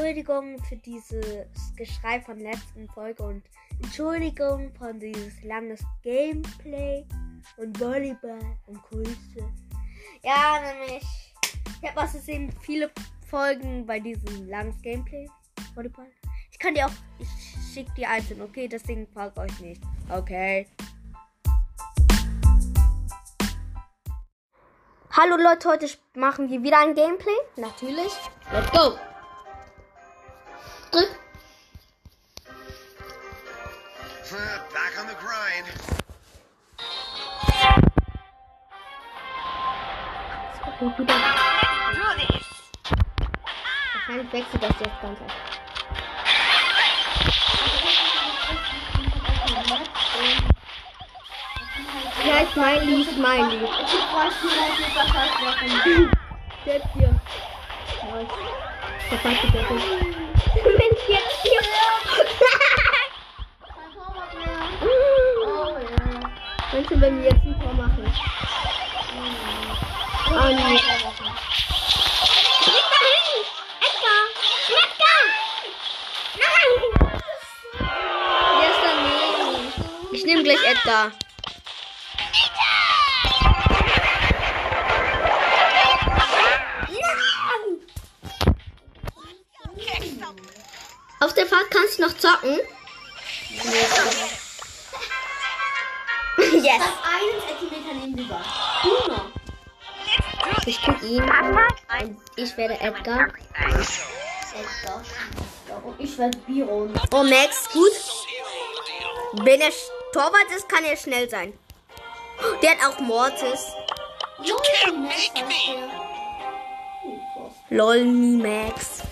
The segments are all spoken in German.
Entschuldigung für dieses Geschrei von letzten Folge und Entschuldigung von dieses langes Gameplay und Volleyball und Grüße. Ja, nämlich, ich habe aus Versehen viele Folgen bei diesem langes Gameplay. Volleyball. Ich kann dir auch, ich schicke die einzeln, okay? Deswegen fragt euch nicht. Okay. Hallo Leute, heute machen wir wieder ein Gameplay. Natürlich. Let's go. Back on the grind. Und wieder. Wahrscheinlich wechselt das jetzt ganz einfach. Ich mein Lied, mein Lied. Jetzt hier. Wenn ich jetzt hier. Auf der Fahrt kannst du noch zocken. yes. einen Zentimeter neben dir war. Du noch. Ich bin ihn. Ich werde Edgar. Und ich werde Biron. Oh, Max, gut. Wenn er Torwart ist, kann er schnell sein. Der hat auch Mortis. Lol, nie Max. Ja, danke. Lol, Max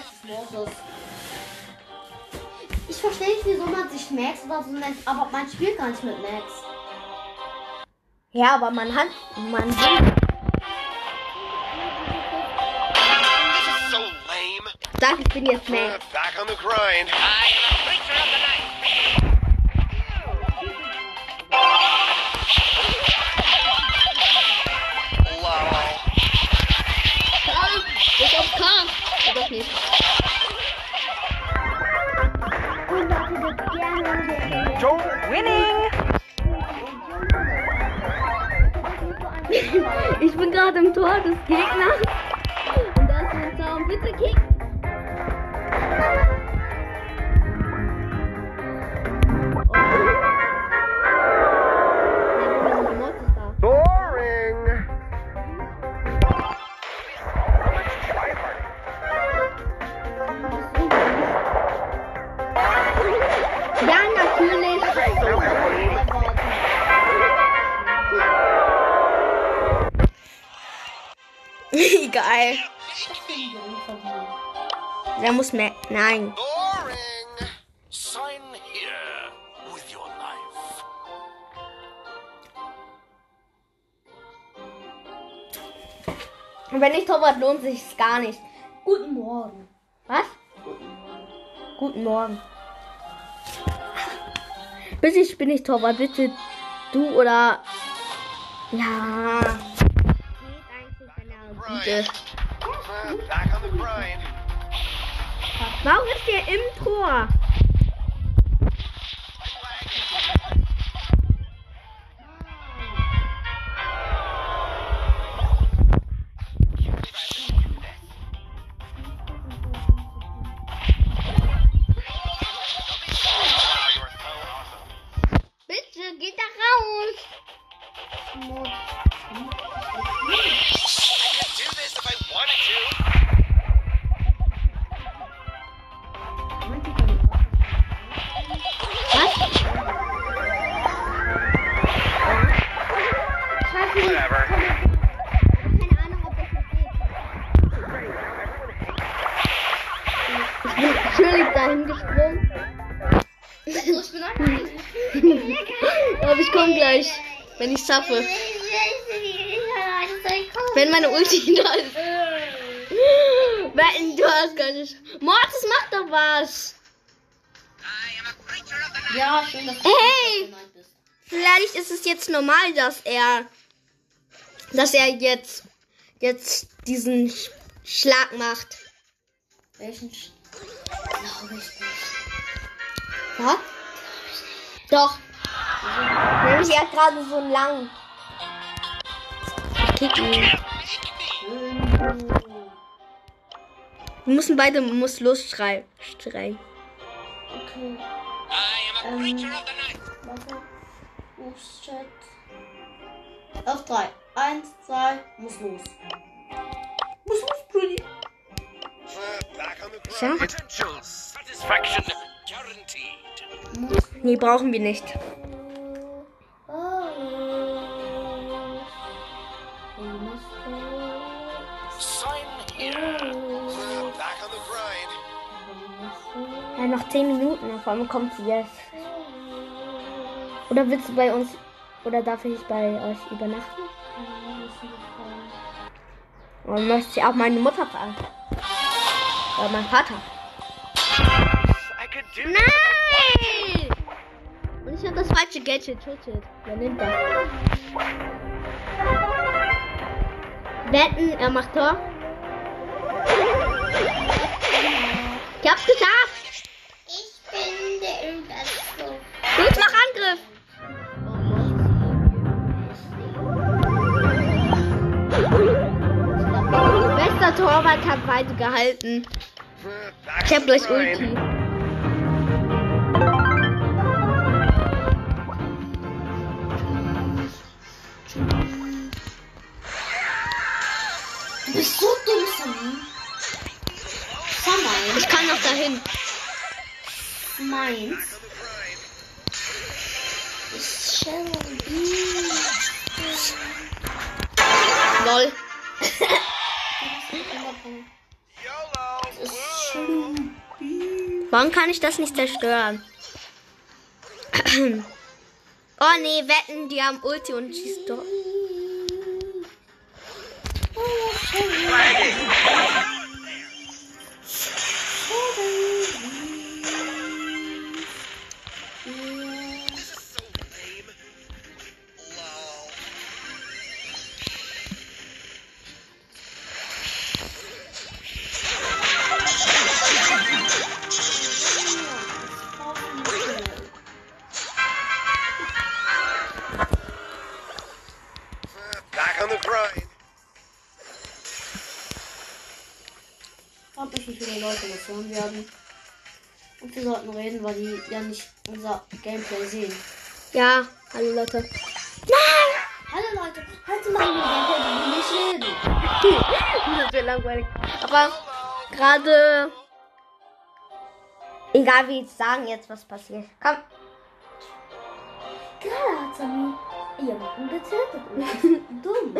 ist Mortis. Ich verstehe nicht, wieso man sich Max oder so nennt, aber man spielt gar nicht mit Max. Ja, aber man hat. Man lame. Sag, ich bin jetzt Max. Back Ich bin gerade im Tor des Gegners. Und da ist ein Zaun. Bitte kick. Egal. Der muss mehr. Nein. Und wenn ich Torwart lohnt sich es gar nicht. Guten Morgen. Was? Guten Morgen. Bitte, ich bin nicht Torwart. Bitte du oder. Ja. Grind. Warum ist der im Tor? Ich bin alleine. Aber ich komme gleich, wenn ich schaffe. Wenn meine Ulti da ist. Wetten, du hast gar nicht. Mortis, mach doch was. Ja, schön, dass du Hey! Vielleicht ist es jetzt normal, dass er, dass er jetzt, jetzt diesen Sch- Schlag macht. Welchen? Sch- Glaube ich nicht. Was? Doch. Nämlich er hat gerade so lang. Ich kick ihn. Wir müssen beide muss losschreien. Schreien. Okay. I am a creature of the night. Warte. Ups. Auf drei. Eins, zwei, muss los. Muss Nee, brauchen wir nicht. Ja, noch 10 Minuten, auf einmal kommt sie jetzt. Oder willst du bei uns, oder darf ich bei euch übernachten? Oder möchte ich auch meine Mutter fragen? Oder mein Vater? Nein! Und ich habe das falsche Gadget. Schutzschild. Wer nimmt das? Wetten, er macht Tor. Ich hab's geschafft! Torwart hat beide gehalten. Ich hab gleich. Ulti. Du bist so dumm, Sammy. Sammy. Ich kann noch dahin. Meins. Shelby. Lol. YOLO. Ist Woo. Shelby. Warum kann ich das nicht zerstören? Oh nee, wetten, die haben Ulti und schießt doch. Das hören werden. Und wir sollten reden, weil die ja nicht unser Gameplay sehen. Ja, hallo Leute. Hallo Leute, heute machen wir Gameplay, die wir nicht reden. das wird langweilig. Aber gerade. Egal wie ich sagen jetzt, was passiert. Komm. Gerade hat Sammy jemanden getötet. Dumm.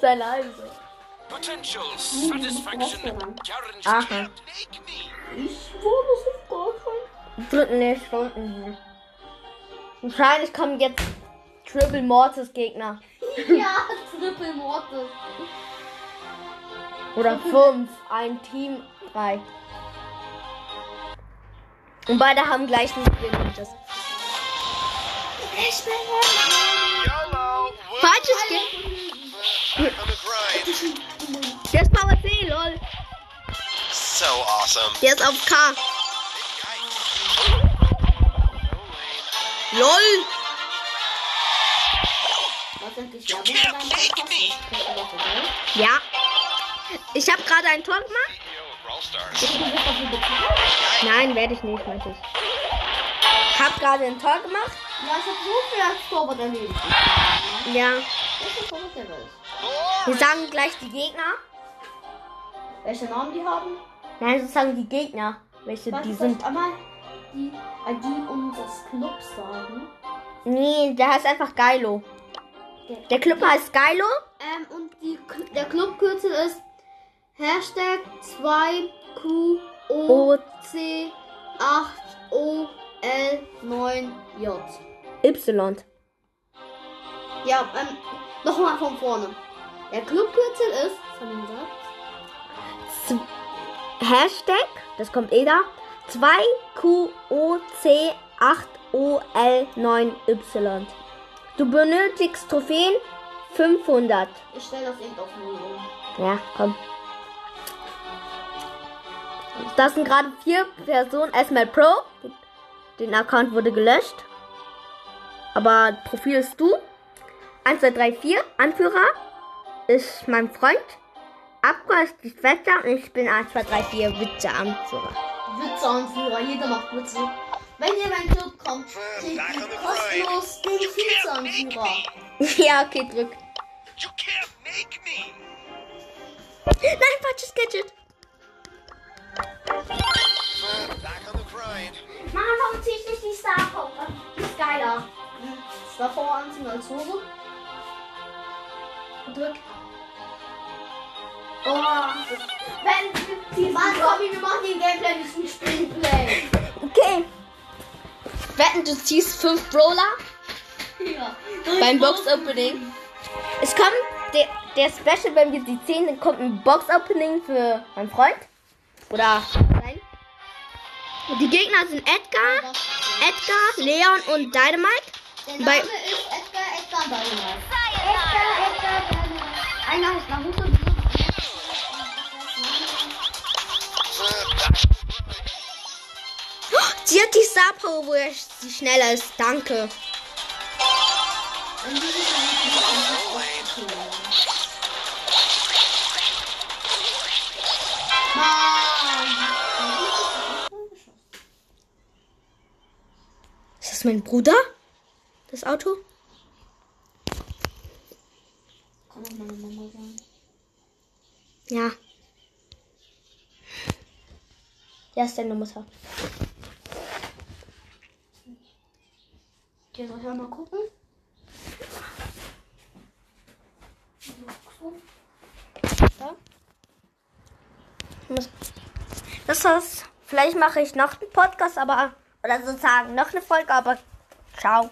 Seine Halse. Potential satisfaction. Aha. Take me. Ich wurde so geholfen. Dritten nee, Stunden. Wahrscheinlich kommen jetzt Triple Mortis Gegner. Ja, Triple Mortis. Oder fünf. Ein Team. Drei. Und beide haben gleichen Abilities. Ich bin her. YOLO. Woo. Falsches Game. So awesome. Der ist auf K. LOL. Ja. Ich habe gerade ein Tor gemacht. Nein, werde ich nicht, meinte ich. Ich habe gerade ein Tor gemacht. Ja, ich hab so viel als Torwart erlebt. Ja. Wir sagen gleich die Gegner. Welche Namen die haben? Nein, sozusagen die Gegner. Welche Warte, die sind. einmal die ID unseres Clubs sagen. Nee, der heißt einfach Geilo. Der Club heißt Geilo. Ähm, und die, der Clubkürzel ist Hashtag 2QOC8OL9J. Y. Ja, ähm, nochmal von vorne. Der Clubkürzel ist, von Satz, Z Hashtag, das kommt eh da. 2QOC8OL9Y. Du benötigst Trophäen 500. ich stelle das eben auf Null um. Ja, komm. Das sind gerade vier Personen. Erstmal Pro. Den Account wurde gelöscht. Aber Profil ist du. 1, 2, 3, 4. Anführer ist mein Freund. Abra ist die Schwester und ich bin 1, 2, 3, 4 Witze-Anführer. Witzeanführer, jeder macht Witze. Wenn ihr in meinen Club kommt, kriegt ihr kostenlos den Vizeanführer. ja, okay, drück. You can't make me. Nein, falsches Gadget. Mann, warum zieh ich nicht die Star Power? Die ist geiler. Star Power anziehen als Hose. Drück. Oh, wenn die Mann, Tommy, wir machen den Gameplay, nicht ein Spielplay. Okay. Wetten, du ziehst fünf Brawler Ja. beim Box-Opening. Es kommt der, der Special, wenn wir die 10, dann kommt ein Box-Opening für meinen Freund. Oder nein. Und die Gegner sind Edgar, Edgar, Leon und Dynamite. Der Bei- Name ist Edgar, Edgar Dynamite. Edgar, Edgar Dynamite. Einer heißt Naruto. Sie die Power, wo er sie schneller ist. Danke. Ist das mein Bruder? Das Auto? Ja. Ja, ist deine Mutter. Okay, soll ich mal gucken? Muss- Das heißt, vielleicht mache ich noch einen Podcast, aber oder sozusagen noch eine Folge, aber ciao.